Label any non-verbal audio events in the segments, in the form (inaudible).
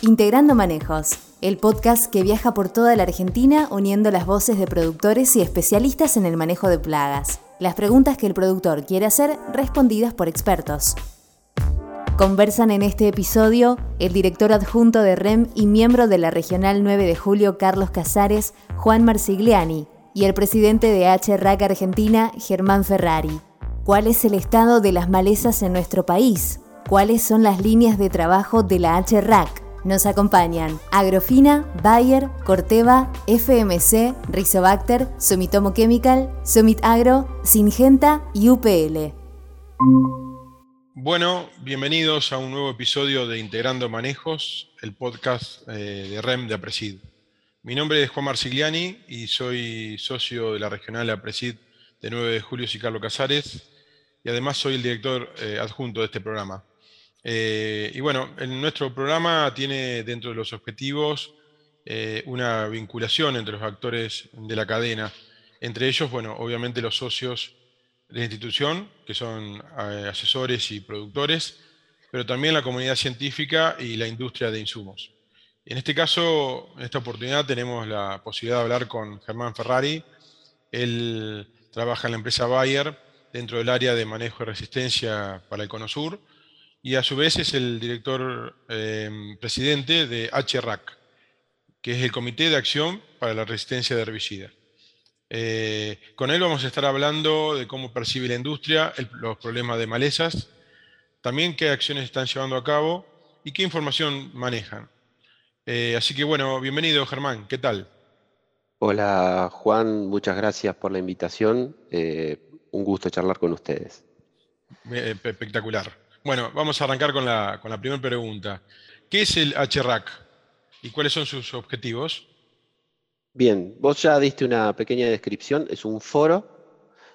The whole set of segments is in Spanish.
Integrando Manejos, el podcast que viaja por toda la Argentina uniendo las voces de productores y especialistas en el manejo de plagas. Las preguntas que el productor quiere hacer respondidas por expertos. Conversan en este episodio el director adjunto de REM y miembro de la Regional 9 de Julio, Carlos Casares, Juan Marsigliani, y el presidente de HRAC Argentina, Germán Ferrari. ¿Cuál es el estado de las malezas en nuestro país? ¿Cuáles son las líneas de trabajo de la HRAC? Nos acompañan Agrofina, Bayer, Corteva, FMC, Rizobacter, Sumitomo Chemical, Summit Agro, Singenta y UPL. Bueno, bienvenidos a un nuevo episodio de Integrando Manejos, el podcast eh, de REM de Apresid. Mi nombre es Juan Marsigliani y soy socio de la regional Apresid de 9 de julio y Carlos Casares y además soy el director eh, adjunto de este programa. Eh, y bueno, en nuestro programa tiene dentro de los objetivos eh, una vinculación entre los actores de la cadena, entre ellos, bueno, obviamente los socios de institución, que son eh, asesores y productores, pero también la comunidad científica y la industria de insumos. En este caso, en esta oportunidad tenemos la posibilidad de hablar con Germán Ferrari. Él trabaja en la empresa Bayer dentro del área de manejo y resistencia para el Cono Sur y a su vez es el director em, presidente de HRAC, que es el Comité de Acción para la Resistencia de Herbicidas. Eh, con él vamos a estar hablando de cómo percibe la industria los problemas de malezas, también qué acciones están llevando a cabo y qué información manejan. Eh, así que bueno, bienvenido Germán, ¿qué tal? Hola Juan, muchas gracias por la invitación. Eh, un gusto charlar con ustedes. Espectacular. Bueno, vamos a arrancar con la, primera pregunta. ¿Qué es el HRAC y cuáles son sus objetivos? Bien, vos ya diste una pequeña descripción. Es un foro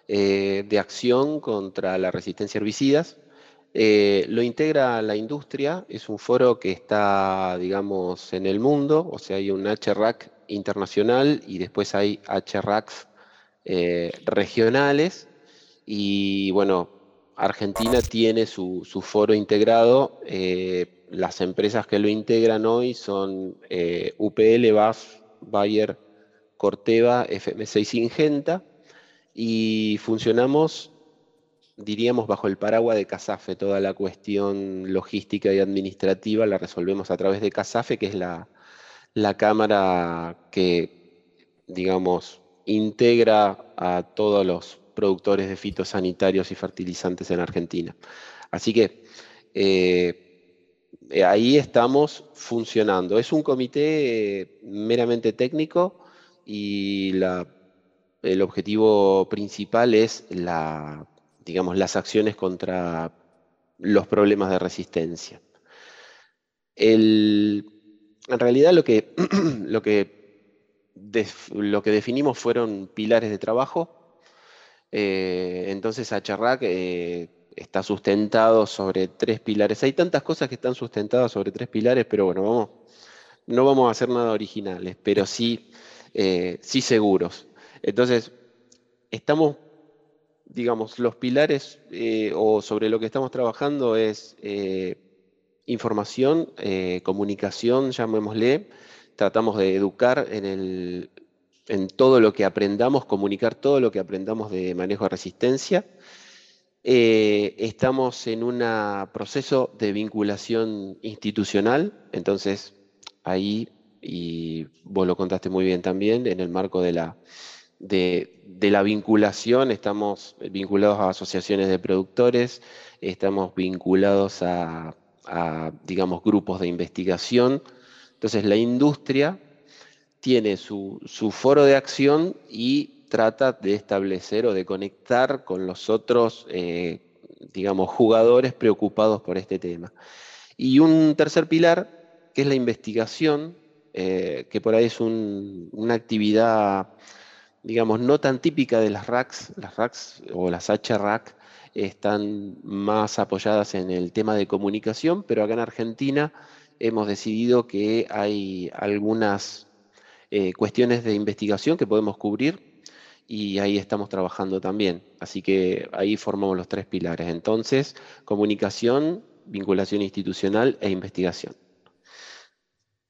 eh, de acción contra la resistencia a herbicidas. Eh, lo integra la industria, es un foro que está, digamos, en el mundo, o sea, hay un HRAC internacional y después hay HRACs eh, regionales. Y bueno, Argentina tiene su, foro integrado. Eh, las empresas que lo integran hoy son eh, UPL, BAF, Bayer, Corteva, FMC y Singenta. Y funcionamos, diríamos, bajo el paraguas de CASAFE. Toda la cuestión logística y administrativa la resolvemos a través de CASAFE, que es la, la cámara que, digamos, integra a todos los productores de fitosanitarios y fertilizantes en Argentina. Así que eh, ahí estamos funcionando. Es un comité eh, meramente técnico y el objetivo principal es digamos, las acciones contra los problemas de resistencia. en realidad (clears throat) lo que definimos fueron pilares de trabajo eh, entonces HRAC eh, está sustentado sobre tres pilares. Hay tantas cosas que están sustentadas sobre tres pilares, pero bueno, vamos, no vamos a hacer nada originales, pero sí, eh, sí seguros. Entonces, estamos, digamos, los pilares o sobre lo que estamos trabajando es información, comunicación, llamémosle. Tratamos de educar en el, en todo lo que aprendamos, comunicar todo lo que aprendamos de manejo de resistencia. Eh, estamos en un proceso de vinculación institucional, entonces ahí, y vos lo contaste muy bien también, en el marco de la, de, la vinculación, estamos vinculados a asociaciones de productores, estamos vinculados a, a digamos, grupos de investigación. Entonces la industria tiene su, foro de acción y trata de establecer o de conectar con los otros, eh, digamos, jugadores preocupados por este tema. Y un tercer pilar, que es la investigación, eh, que por ahí es una actividad, digamos, no tan típica de las RACs, las RACs o las HRAC están más apoyadas en el tema de comunicación, pero acá en Argentina hemos decidido que hay algunas eh, cuestiones de investigación que podemos cubrir y ahí estamos trabajando también. Así que ahí formamos los tres pilares. Entonces, comunicación, vinculación institucional e investigación.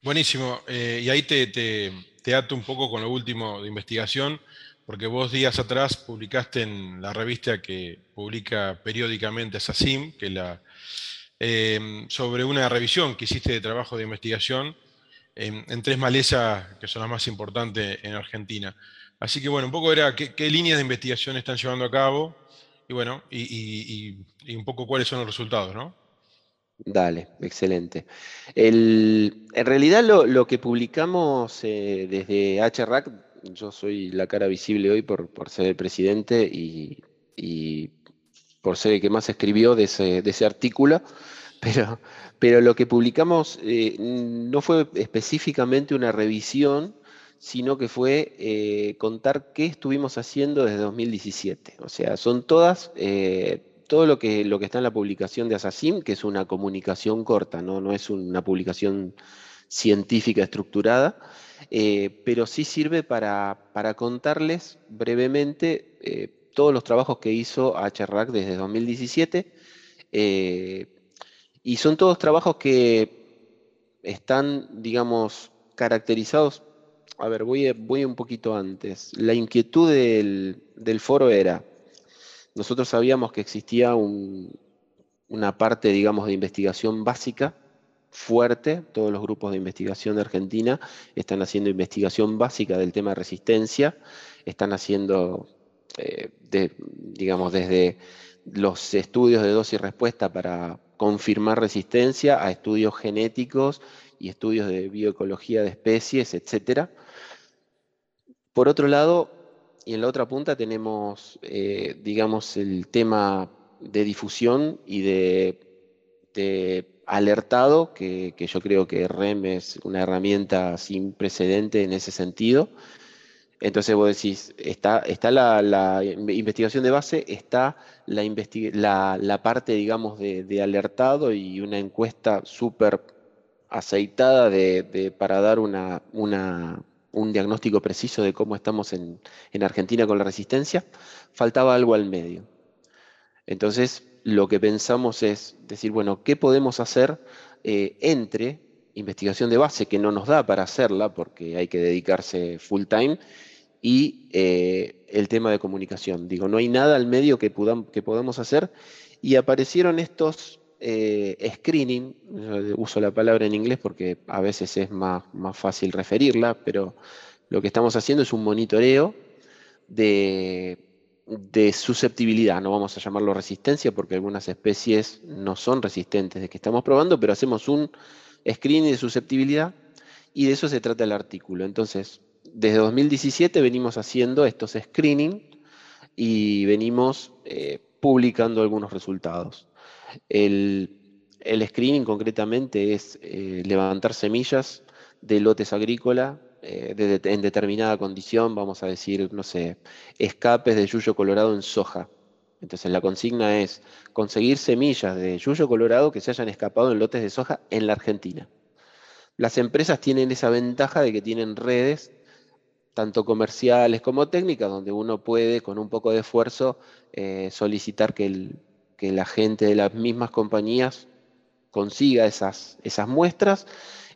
Buenísimo. Eh, y ahí te, te, ato un poco con lo último de investigación, porque vos días atrás publicaste en la revista que publica periódicamente SACIM, que la, eh, sobre una revisión que hiciste de trabajo de investigación en, tres malezas que son las más importantes en Argentina. Así que bueno, un poco era qué, líneas de investigación están llevando a cabo y bueno, y, un poco cuáles son los resultados, ¿no? Dale, excelente. en realidad lo, que publicamos eh, desde HRAC, yo soy la cara visible hoy por, ser el presidente y, por ser el que más escribió de ese, de ese artículo, pero, pero lo que publicamos eh, no fue específicamente una revisión, sino que fue eh, contar qué estuvimos haciendo desde 2017. O sea, son todas, eh, todo lo que, lo que está en la publicación de Assassin, que es una comunicación corta, no, no es una publicación científica estructurada, pero sí sirve para, para contarles brevemente todos los trabajos que hizo HRAC desde 2017. Y son todos trabajos que están, digamos, caracterizados. A ver, voy, voy un poquito antes. La inquietud del, foro era, nosotros sabíamos que existía una parte, digamos, de investigación básica fuerte. Todos los grupos de investigación de Argentina están haciendo investigación básica del tema de resistencia. Están haciendo, eh, digamos, desde los estudios de dosis respuesta para confirmar resistencia a estudios genéticos y estudios de bioecología de especies, etc. Por otro lado, y en la otra punta tenemos, eh, digamos, el tema de difusión y de, alertado, que, que, yo creo que REM es una herramienta sin precedente en ese sentido, entonces vos decís, está, está la, investigación de base, está la, parte, digamos, de, alertado y una encuesta súper aceitada de, para dar una, un diagnóstico preciso de cómo estamos en, Argentina con la resistencia. Faltaba algo al medio. Entonces, lo que pensamos es decir, bueno, ¿qué podemos hacer eh, entre investigación de base, que no nos da para hacerla porque hay que dedicarse full time, y eh, el tema de comunicación. Digo, no hay nada al medio que, que podamos hacer y aparecieron estos eh, screening, uso la palabra en inglés porque a veces es más, más fácil referirla, pero lo que estamos haciendo es un monitoreo de, de, susceptibilidad, no vamos a llamarlo resistencia porque algunas especies no son resistentes de que estamos probando, pero hacemos un screening de susceptibilidad y de eso se trata el artículo. Entonces, desde 2017 venimos haciendo estos screening y venimos eh, publicando algunos resultados. El, screening concretamente es eh, levantar semillas de lotes agrícolas eh, en determinada condición, vamos a decir, no sé, escapes de yuyo colorado en soja. Entonces la consigna es conseguir semillas de yuyo colorado que se hayan escapado en lotes de soja en la Argentina. Las empresas tienen esa ventaja de que tienen redes tanto comerciales como técnicas, donde uno puede con un poco de esfuerzo eh, solicitar que, la gente de las mismas compañías consiga esas, muestras.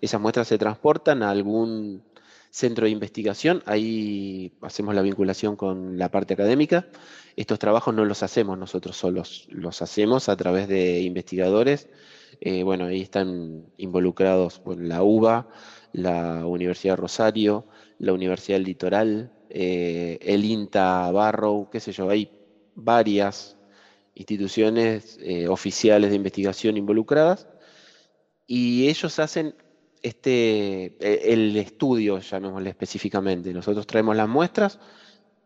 Esas muestras se transportan a algún centro de investigación, ahí hacemos la vinculación con la parte académica. Estos trabajos no los hacemos nosotros solos, los hacemos a través de investigadores. Eh, bueno, ahí están involucrados la UBA, la Universidad de Rosario, la Universidad del Litoral, eh, el INTA Barrow, qué sé yo, hay varias instituciones eh, oficiales de investigación involucradas y ellos hacen este, e, el estudio, llamémosle específicamente. Nosotros traemos las muestras,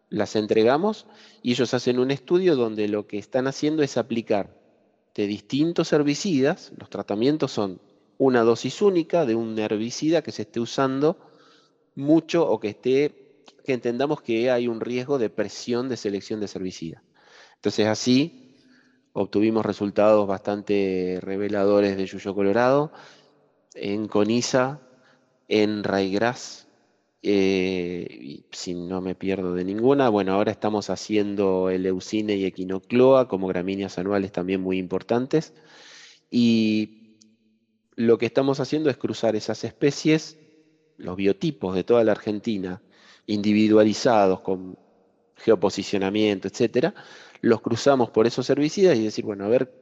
las entregamos y ellos hacen un estudio donde lo que están haciendo es aplicar de distintos herbicidas, los tratamientos son una dosis única de un herbicida que se esté usando mucho o que esté, que entendamos que hay un riesgo de presión de selección de herbicida. Entonces así obtuvimos resultados bastante reveladores de Yuyo Colorado, en Coniza, en Raigras, eh, si no me pierdo de ninguna. Bueno, ahora estamos haciendo el Leucine y Equinocloa como gramíneas anuales también muy importantes. Y lo que estamos haciendo es cruzar esas especies, los biotipos de toda la Argentina, individualizados con geoposicionamiento, etcétera, los cruzamos por esos herbicidas y decir, bueno, a ver,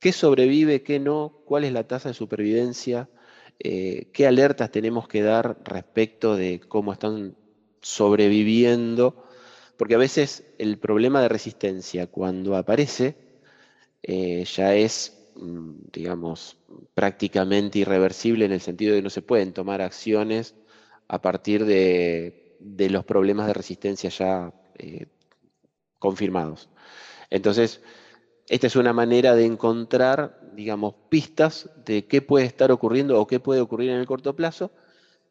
¿qué sobrevive, qué no? ¿Cuál es la tasa de supervivencia? Eh, ¿Qué alertas tenemos que dar respecto de cómo están sobreviviendo? Porque a veces el problema de resistencia cuando aparece eh, ya es digamos, prácticamente irreversible en el sentido de que no se pueden tomar acciones a partir de, los problemas de resistencia ya eh, confirmados. Entonces, esta es una manera de encontrar, digamos, pistas de qué puede estar ocurriendo o qué puede ocurrir en el corto plazo,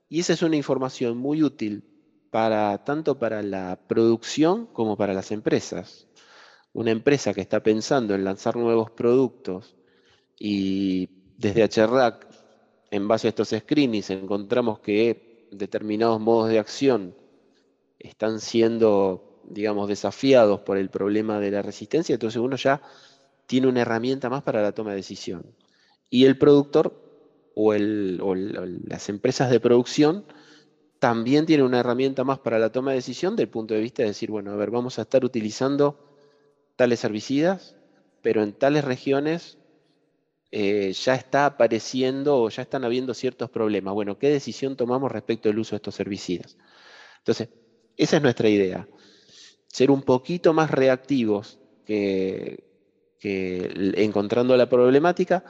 y esa es una información muy útil para tanto para la producción como para las empresas. Una empresa que está pensando en lanzar nuevos productos y desde HRAC, en base a estos screenings, encontramos que determinados modos de acción están siendo, digamos, desafiados por el problema de la resistencia, entonces uno ya tiene una herramienta más para la toma de decisión. Y el productor o, las empresas de producción también tienen una herramienta más para la toma de decisión del punto de vista de decir, bueno, a ver, vamos a estar utilizando tales herbicidas, pero en tales regiones eh, ya está apareciendo o ya están habiendo ciertos problemas. Bueno, ¿qué decisión tomamos respecto al uso de estos herbicidas? Entonces, esa es nuestra idea. Ser un poquito más reactivos que, encontrando la problemática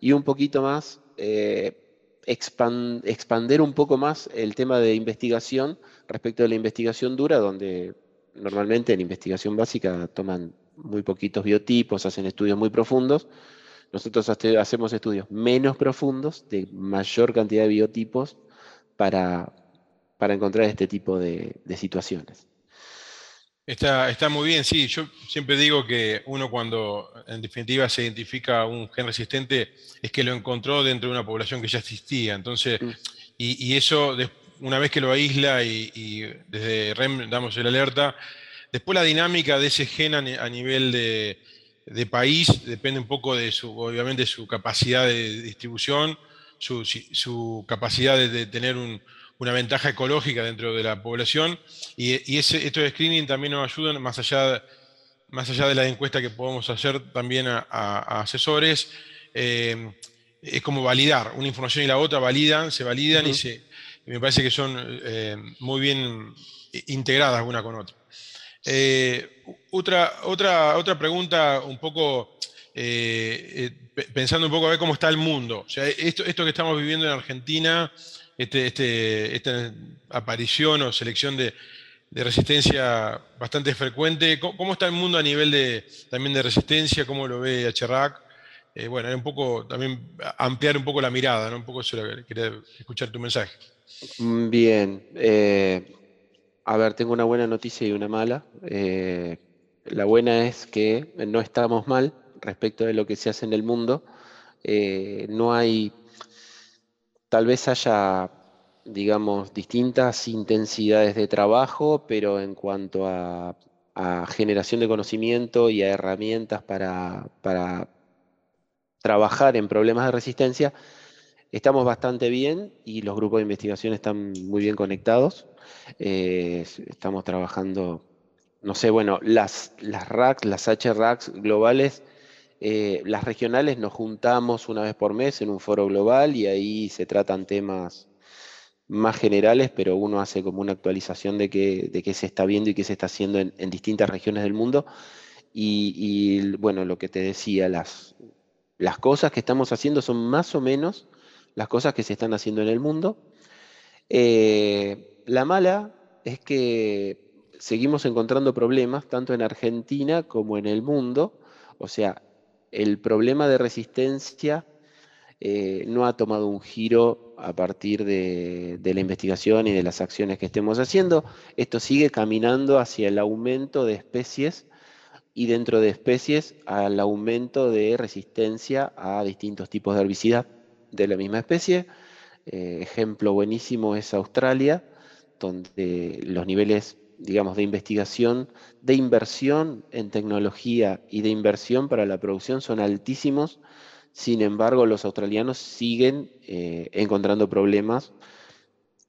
y un poquito más eh, expander un poco más el tema de investigación respecto de la investigación dura, donde normalmente en investigación básica toman muy poquitos biotipos, hacen estudios muy profundos nosotros hacemos estudios menos profundos, de mayor cantidad de biotipos, para, para encontrar este tipo de, situaciones. Está, está, muy bien, sí. Yo siempre digo que uno cuando en definitiva se identifica un gen resistente es que lo encontró dentro de una población que ya existía. Entonces, mm. y, eso una vez que lo aísla y, desde REM damos el alerta, después la dinámica de ese gen a nivel de, de país depende un poco de su, obviamente, su capacidad de distribución, su, capacidad de, tener una ventaja ecológica dentro de la población. Y, ese, estos screening también nos ayudan, más allá, más allá de la encuesta que podemos hacer también a, asesores, eh, es como validar una información y la otra, validan, se validan y, se, me parece que son eh, muy bien integradas una con otra. Eh, otra, otra, otra pregunta un poco, eh, eh, pensando un poco a ver cómo está el mundo. O sea, esto, esto que estamos viviendo en Argentina, este, este, esta aparición o selección de, resistencia bastante frecuente, ¿cómo, está el mundo a nivel de, también de resistencia? ¿Cómo lo ve HRAC? bueno, un poco también ampliar un poco la mirada, ¿no? Un poco eso quería escuchar tu mensaje. Bien. A ver, tengo una buena noticia y una mala. Eh, la buena es que no estamos mal respecto de lo que se hace en el mundo. Eh, no hay, tal vez haya, digamos, distintas intensidades de trabajo, pero en cuanto a, generación de conocimiento y a herramientas para, para trabajar en problemas de resistencia, estamos bastante bien y los grupos de investigación están muy bien conectados. Eh, estamos trabajando, no sé, bueno, las, las RACs, las HRACs globales, eh, las regionales nos juntamos una vez por mes en un foro global y ahí se tratan temas más generales, pero uno hace como una actualización de qué, de se está viendo y qué se está haciendo en, distintas regiones del mundo. Y, bueno, lo que te decía, las, las cosas que estamos haciendo son más o menos las cosas que se están haciendo en el mundo. Eh, la mala es que seguimos encontrando problemas tanto en Argentina como en el mundo. O sea, el problema de resistencia eh, no ha tomado un giro a partir de, la investigación y de las acciones que estemos haciendo. Esto sigue caminando hacia el aumento de especies y dentro de especies al aumento de resistencia a distintos tipos de herbicidas de la misma especie. Eh, ejemplo buenísimo es Australia, donde los niveles, digamos, de investigación, de inversión en tecnología y de inversión para la producción son altísimos, Sin embargo, los australianos siguen eh, encontrando problemas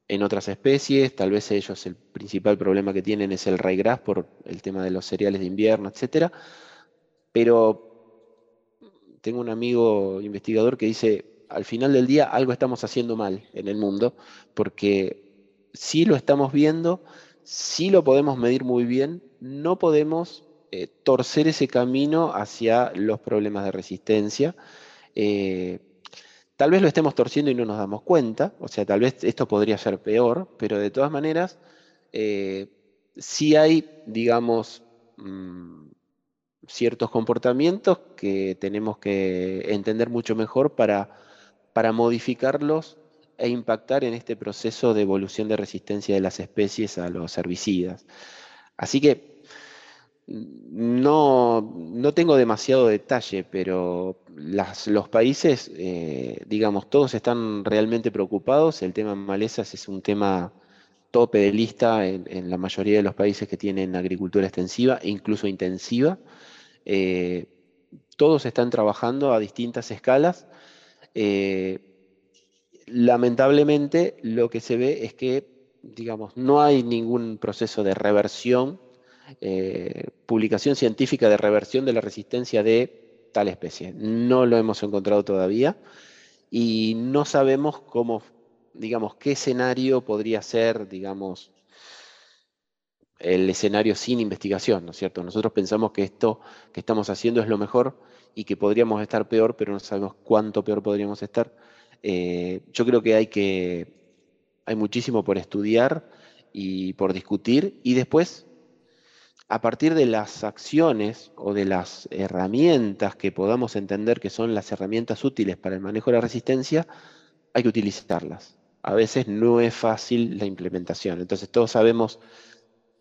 en otras especies. Tal vez ellos el principal problema que tienen es el ryegrass por el tema de los cereales de invierno, etc. Pero tengo un amigo investigador que dice, al final del día algo estamos haciendo mal en el mundo, porque sí lo estamos viendo, sí lo podemos medir muy bien, no podemos eh, torcer ese camino hacia los problemas de resistencia. Eh, tal vez lo estemos torciendo y no nos damos cuenta, o sea, tal vez esto podría ser peor, pero de todas maneras, eh, sí hay, digamos, mm, ciertos comportamientos que tenemos que entender mucho mejor para, para modificarlos e impactar en este proceso de evolución de resistencia de las especies a los herbicidas. Así que no, tengo demasiado detalle, pero los países, eh, digamos, todos están realmente preocupados. El tema malezas es un tema tope de lista en, la mayoría de los países que tienen agricultura extensiva incluso intensiva. Eh, todos están trabajando a distintas escalas. Eh, lamentablemente, lo que se ve es que, digamos, no hay ningún proceso de reversión eh, publicación científica de reversión de la resistencia de tal especie. No lo hemos encontrado todavía y no sabemos cómo, digamos, qué escenario podría ser, digamos, el escenario sin investigación, ¿no es cierto? Nosotros pensamos que esto que estamos haciendo es lo mejor y que podríamos estar peor, pero no sabemos cuánto peor podríamos estar. Eh, yo creo que hay que hay muchísimo por estudiar y por discutir y después a partir de las acciones o de las herramientas que podamos entender que son las herramientas útiles para el manejo de la resistencia, hay que utilizarlas. A veces no es fácil la implementación. Entonces todos sabemos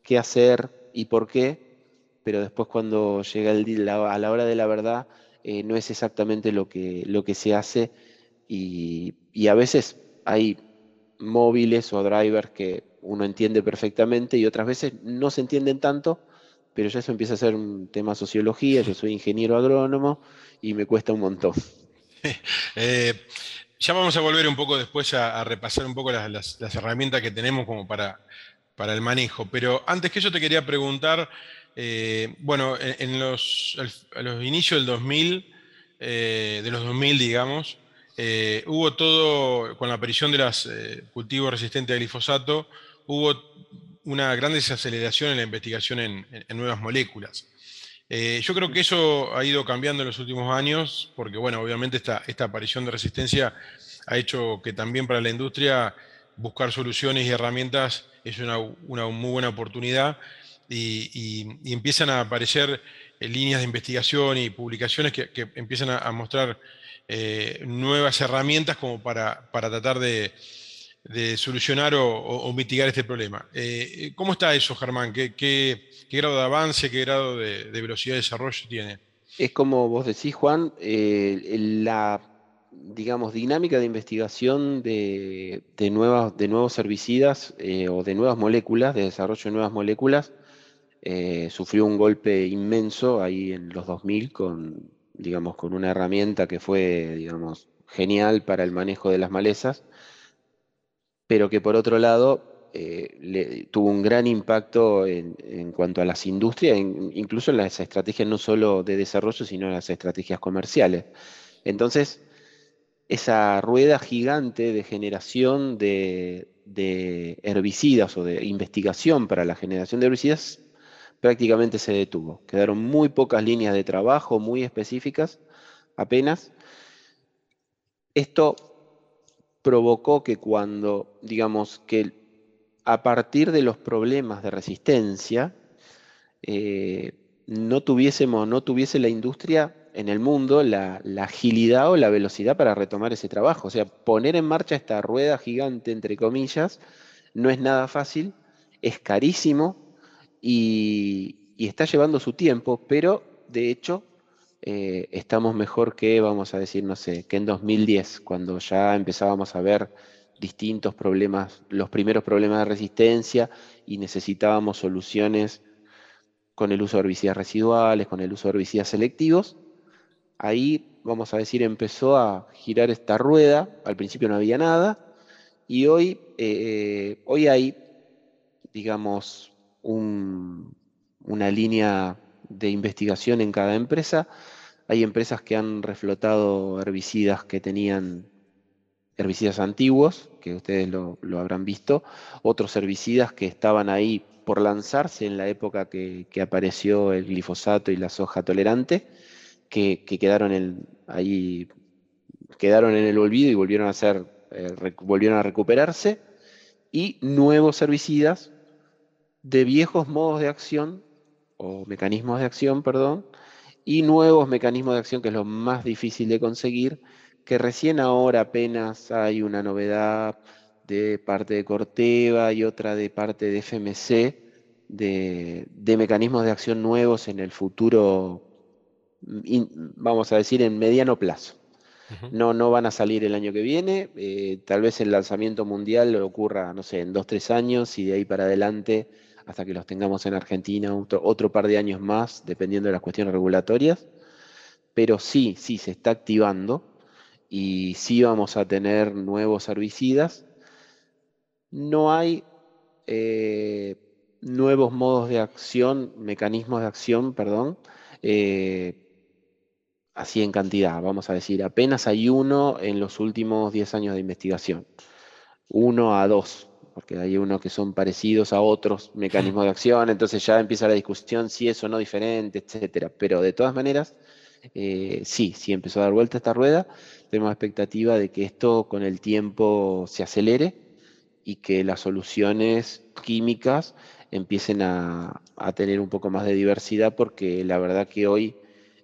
qué hacer y por qué, pero después cuando llega el, a la hora de la verdad eh, no es exactamente lo que, lo que se hace y, a veces hay móviles o drivers que uno entiende perfectamente y otras veces no se entienden tanto pero ya eso empieza a ser un tema sociología, yo soy ingeniero agrónomo y me cuesta un montón. (laughs) Eh, ya vamos a volver un poco después a, repasar un poco las, herramientas que tenemos como para, para el manejo, pero antes que eso te quería preguntar, eh, bueno, en, los, los, inicios del 2000, eh, de los 2000 digamos, hubo todo, con la aparición de los cultivos resistentes al glifosato, hubo una gran desaceleración en la investigación en, nuevas moléculas. Eh, yo creo que eso ha ido cambiando en los últimos años, porque bueno, obviamente esta, aparición de resistencia ha hecho que también para la industria buscar soluciones y herramientas es una, muy buena oportunidad y, empiezan a aparecer eh, líneas de investigación y publicaciones que, empiezan a, mostrar eh, nuevas herramientas como para tratar de, de solucionar o, mitigar este problema. Eh, ¿Cómo está eso, Germán? ¿Qué, grado de avance, qué grado de, velocidad de desarrollo tiene? Es como vos decís, Juan, eh, la digamos, dinámica de investigación de, nuevas, de nuevos herbicidas o de nuevas moléculas, de desarrollo de nuevas moléculas, sufrió un golpe inmenso ahí en los 2000 con, digamos, con una herramienta que fue, digamos, genial para el manejo de las malezas pero que por otro lado eh, tuvo un gran impacto en, cuanto a las industrias, incluso en las estrategias no solo de desarrollo, sino en las estrategias comerciales. Entonces, esa rueda gigante de generación de, herbicidas o de investigación para la generación de herbicidas prácticamente se detuvo. Quedaron muy pocas líneas de trabajo, muy específicas, apenas. Esto provocó que cuando, digamos, que a partir de los problemas de resistencia, eh, no tuviésemos, no tuviese la industria en el mundo la, agilidad o la velocidad para retomar ese trabajo. O sea, poner en marcha esta rueda gigante, entre comillas, no es nada fácil, es carísimo y, está llevando su tiempo, pero de hecho eh, estamos mejor que, vamos a decir, no sé, que en 2010, cuando ya empezábamos a ver distintos problemas, los primeros problemas de resistencia y necesitábamos soluciones con el uso de herbicidas residuales, con el uso de herbicidas selectivos. ahí, vamos a decir, empezó a girar esta rueda. Al principio no había nada y hoy, eh, hoy hay, digamos, una línea de investigación en cada empresa. Hay empresas que han reflotado herbicidas que tenían herbicidas antiguos, que ustedes lo, habrán visto, otros herbicidas que estaban ahí por lanzarse en la época que, apareció el glifosato y la soja tolerante, que, quedaron ahí quedaron en el olvido y volvieron a ser, eh, volvieron a recuperarse, y nuevos herbicidas de viejos modos de acción o mecanismos de acción, perdón, y nuevos mecanismos de acción, que es lo más difícil de conseguir, que recién ahora apenas hay una novedad de parte de Corteva y otra de parte de FMC de, mecanismos de acción nuevos en el futuro, vamos a decir, en mediano plazo. No, no van a salir el año que viene, eh, tal vez el lanzamiento mundial ocurra, no sé, en dos, tres años y de ahí para adelante hasta que los tengamos en Argentina otro, par de años más, dependiendo de las cuestiones regulatorias. Pero sí, sí, se está activando y sí vamos a tener nuevos herbicidas. No hay eh, nuevos modos de acción, mecanismos de acción, perdón, eh, así en cantidad, vamos a decir, apenas hay uno en los últimos 10 años de investigación, uno a dos porque hay unos que son parecidos a otros mecanismos de acción, entonces ya empieza la discusión si es o no diferente, etcétera. Pero de todas maneras, eh, sí, sí empezó a dar vuelta esta rueda. Tenemos expectativa de que esto con el tiempo se acelere y que las soluciones químicas empiecen a, a tener un poco más de diversidad, porque la verdad que hoy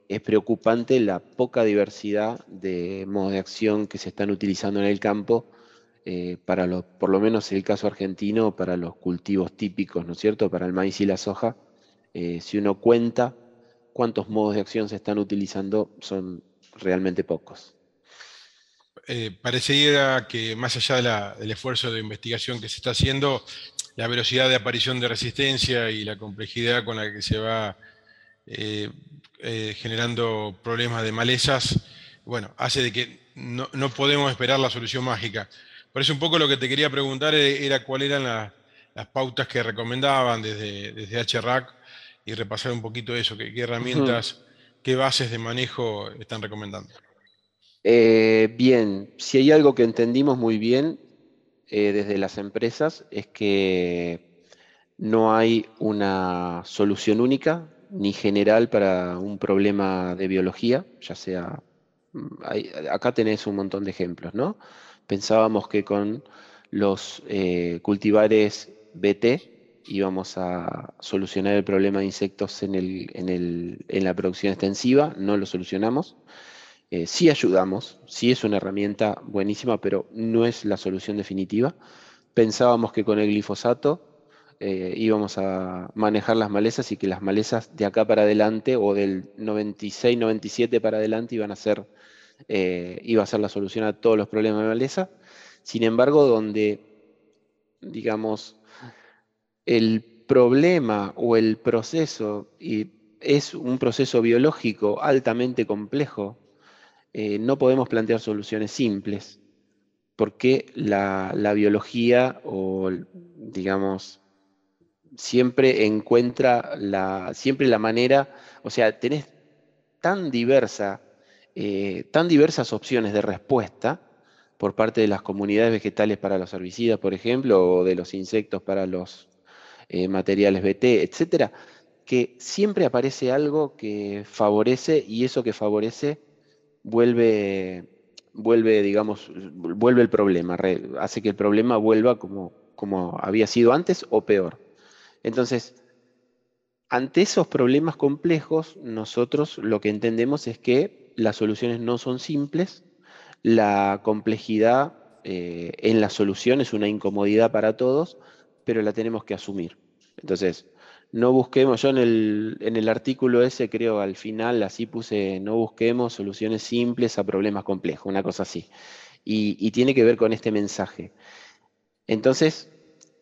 es preocupante la poca diversidad de modos de acción que se están utilizando en el campo eh, para los, por lo menos el caso argentino, para los cultivos típicos, ¿no es cierto? Para el maíz y la soja, eh, si uno cuenta cuántos modos de acción se están utilizando, son realmente pocos. Eh, parecería que más allá del esfuerzo de investigación que se está haciendo, la velocidad de aparición de resistencia y la complejidad con la que se va generando problemas de malezas, bueno, hace de que no, no podemos esperar la solución mágica. Por eso un poco lo que te quería preguntar e-, era cuáles eran las pautas que recomendaban desde, desde HRAC y repasar un poquito eso, qué, herramientas, qué bases de manejo están recomendando. Eh, bien, si hay algo que entendimos muy bien eh, desde las empresas es que no hay una solución única ni general para un problema de biología, ya sea, mm, acá tenés un montón de ejemplos, ¿no? Pensábamos que con los eh, cultivares BT íbamos a solucionar el problema de insectos en, la producción extensiva, no lo solucionamos. Eh, sí ayudamos, sí es una herramienta buenísima, pero no es la solución definitiva. Pensábamos que con el glifosato eh, íbamos a manejar las malezas y que las malezas de acá para adelante o del 96-97 para adelante iban a ser eh, iba a ser la solución a todos los problemas de maleza. Sin embargo, donde, digamos, el problema o el proceso es un proceso biológico altamente complejo, eh, no podemos plantear soluciones simples, porque la, la biología o, digamos, siempre encuentra la, siempre la manera, o sea, tenés tan diversa eh, tan diversas opciones de respuesta por parte de las comunidades vegetales para los herbicidas, por ejemplo, o de los insectos para los eh, materiales BT, etcétera, que siempre aparece algo que favorece y eso que favorece vuelve, vuelve digamos, vuelve el problema, hace que el problema vuelva como, como había sido antes o peor. Entonces, ante esos problemas complejos, nosotros lo que entendemos es que las soluciones no son simples, la complejidad eh, en la solución es una incomodidad para todos, pero la tenemos que asumir. Entonces, no busquemos, yo en el, artículo ese creo al final así puse, no busquemos soluciones simples a problemas complejos, una cosa así. Y, tiene que ver con este mensaje. Entonces,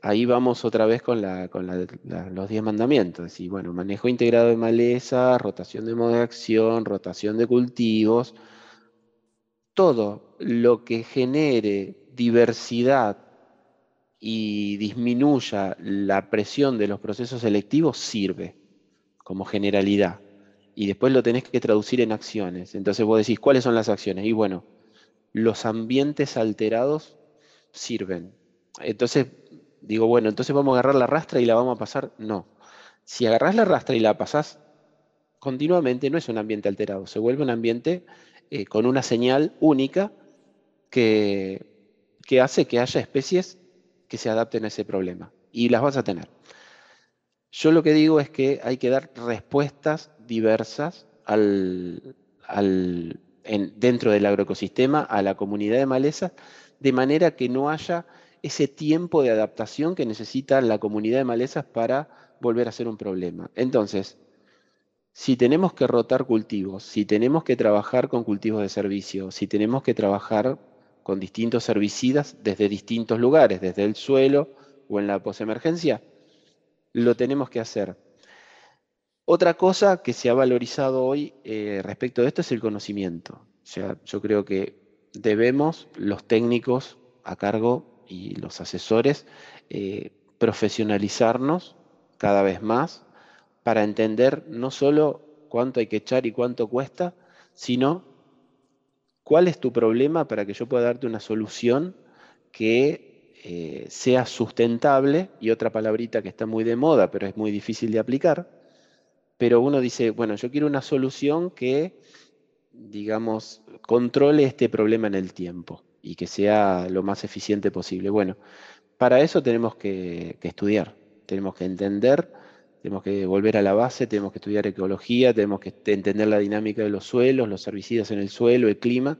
ahí vamos otra vez con, los 10 mandamientos. Y bueno, manejo integrado de maleza, rotación de modo de acción, rotación de cultivos. Todo lo que genere diversidad y disminuya la presión de los procesos selectivos sirve como generalidad. Y después lo tenés que traducir en acciones. Entonces vos decís, ¿cuáles son las acciones? Y bueno, los ambientes alterados sirven. Entonces digo, bueno, entonces vamos a agarrar la rastra y la vamos a pasar. No. Si agarrás la rastra y la pasás continuamente, no es un ambiente alterado, se vuelve un ambiente eh, con una señal única que, que hace que haya especies que se adapten a ese problema. Y las vas a tener. Yo lo que digo es que hay que dar respuestas diversas al, dentro del agroecosistema, a la comunidad de malezas, de manera que no haya ese tiempo de adaptación que necesita la comunidad de malezas para volver a ser un problema. Entonces, si tenemos que rotar cultivos, si tenemos que trabajar con cultivos de servicio, si tenemos que trabajar con distintos herbicidas desde distintos lugares, desde el suelo o en la posemergencia, lo tenemos que hacer. Otra cosa que se ha valorizado hoy eh, respecto de esto es el conocimiento. O sea, yo creo que debemos, los técnicos a cargo y los asesores eh, profesionalizarnos cada vez más para entender no solo cuánto hay que echar y cuánto cuesta, sino cuál es tu problema para que yo pueda darte una solución que eh, sea sustentable, y otra palabrita que está muy de moda, pero es muy difícil de aplicar, pero uno dice, bueno, yo quiero una solución que, digamos, controle este problema en el tiempo y que sea lo más eficiente posible. Bueno, para eso tenemos que, estudiar, tenemos que entender, tenemos que volver a la base, tenemos que estudiar ecología, tenemos que entender la dinámica de los suelos, los herbicidas en el suelo, el clima,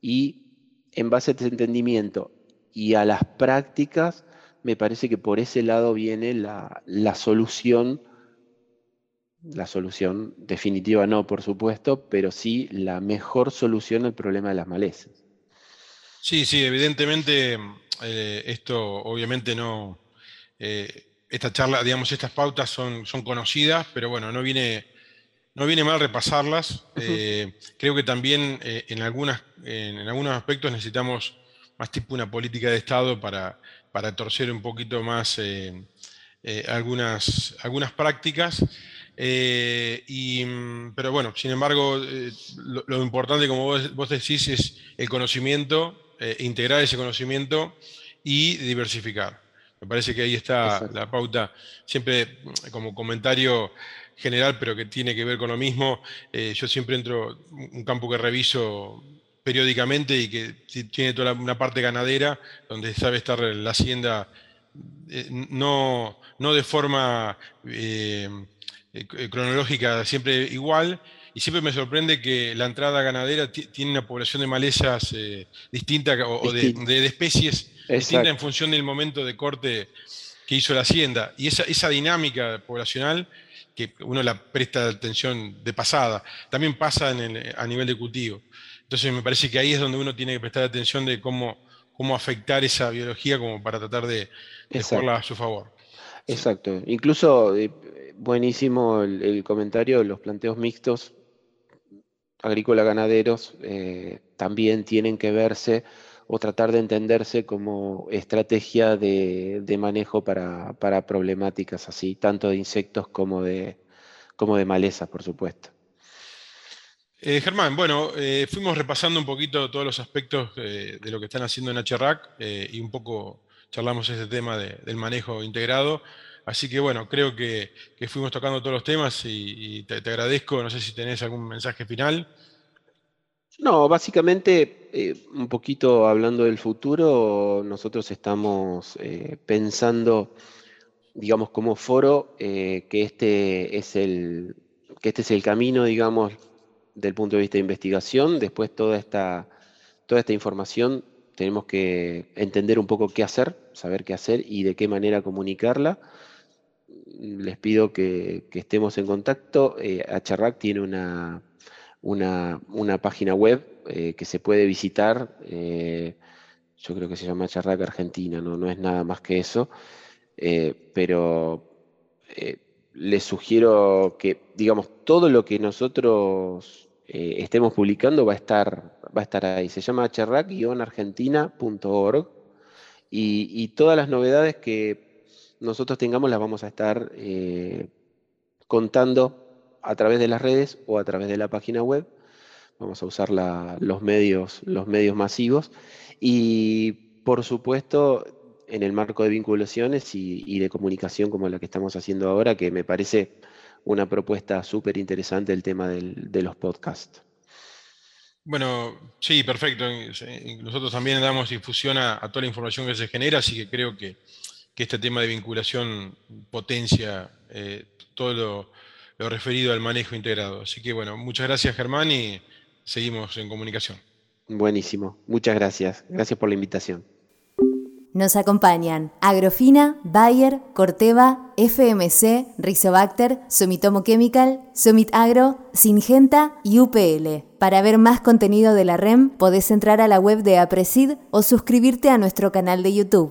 y en base a ese entendimiento y a las prácticas, me parece que por ese lado viene la, la solución, la solución definitiva no, por supuesto, pero sí la mejor solución al problema de las malezas. Sí, sí, evidentemente eh, esto obviamente no, eh, esta charla, digamos, estas pautas son, son conocidas, pero bueno, no viene, no viene mal repasarlas. Eh, creo que también en, algunas, en, algunos aspectos necesitamos más tipo una política de Estado para, para torcer un poquito más algunas, algunas prácticas. y, pero bueno, sin embargo, lo, importante, como vos, vos, decís, es el conocimiento eh, integrar ese conocimiento y diversificar. Me parece que ahí está la pauta, siempre como comentario general, pero que tiene que ver con lo mismo. Eh, yo siempre entro un campo que reviso periódicamente y que tiene toda una parte ganadera, donde sabe estar la hacienda eh, no, no, de forma cronológica siempre igual, y siempre me sorprende que la entrada ganadera tiene una población de malezas eh, distinta o, de, especies distintas en función del momento de corte que hizo la hacienda. Y esa, esa dinámica poblacional, que uno la presta atención de pasada, también pasa a nivel de cultivo. Entonces me parece que ahí es donde uno tiene que prestar atención de cómo, cómo afectar esa biología como para tratar de, de a su favor. Exacto. Incluso eh, buenísimo el, el, comentario, los planteos mixtos agrícola ganaderos eh, también tienen que verse o tratar de entenderse como estrategia de, manejo para, problemáticas así, tanto de insectos como de, como de malezas, por supuesto. Eh, Germán, bueno, eh, fuimos repasando un poquito todos los aspectos de lo que están haciendo en HRAC y un poco charlamos ese tema del manejo integrado. Así que bueno, creo que, fuimos tocando todos los temas y, te, agradezco. No sé si tenés algún mensaje final. No, básicamente, eh, un poquito hablando del futuro, nosotros estamos eh, pensando, digamos, como foro, eh, que, este es el, que este es el camino, digamos, del punto de vista de investigación. Después toda esta, toda esta información tenemos que entender un poco qué hacer, saber qué hacer y de qué manera comunicarla les pido que, estemos en contacto. Eh, tiene una, una, página web eh, que se puede visitar. Eh, yo creo que se llama Charrac Argentina, no, no es nada más que eso, eh, pero les sugiero que, digamos, todo lo que nosotros estemos publicando va a estar, va a estar ahí. Se llama charrac-argentina.org y, todas las novedades que nosotros tengamos las vamos a estar contando a través de las redes o a través de la página web. Vamos a usar los, medios, los medios masivos y, por supuesto, en el marco de vinculaciones y, de comunicación como la que estamos haciendo ahora, que me parece una propuesta súper interesante el tema de los podcasts. Bueno, sí, perfecto. Nosotros también damos difusión a, toda la información que se genera, así que creo que, este tema de vinculación potencia eh, todo lo, lo, referido al manejo integrado. Así que bueno, muchas gracias Germán y seguimos en comunicación. Buenísimo, muchas gracias. Gracias por la invitación. Nos acompañan Agrofina, Bayer, Corteva, FMC, Rizobacter, Sumitomo Chemical, Sumit Agro, Singenta y UPL. Para ver más contenido de la REM, podés entrar a la web de Apresid o suscribirte a nuestro canal de YouTube.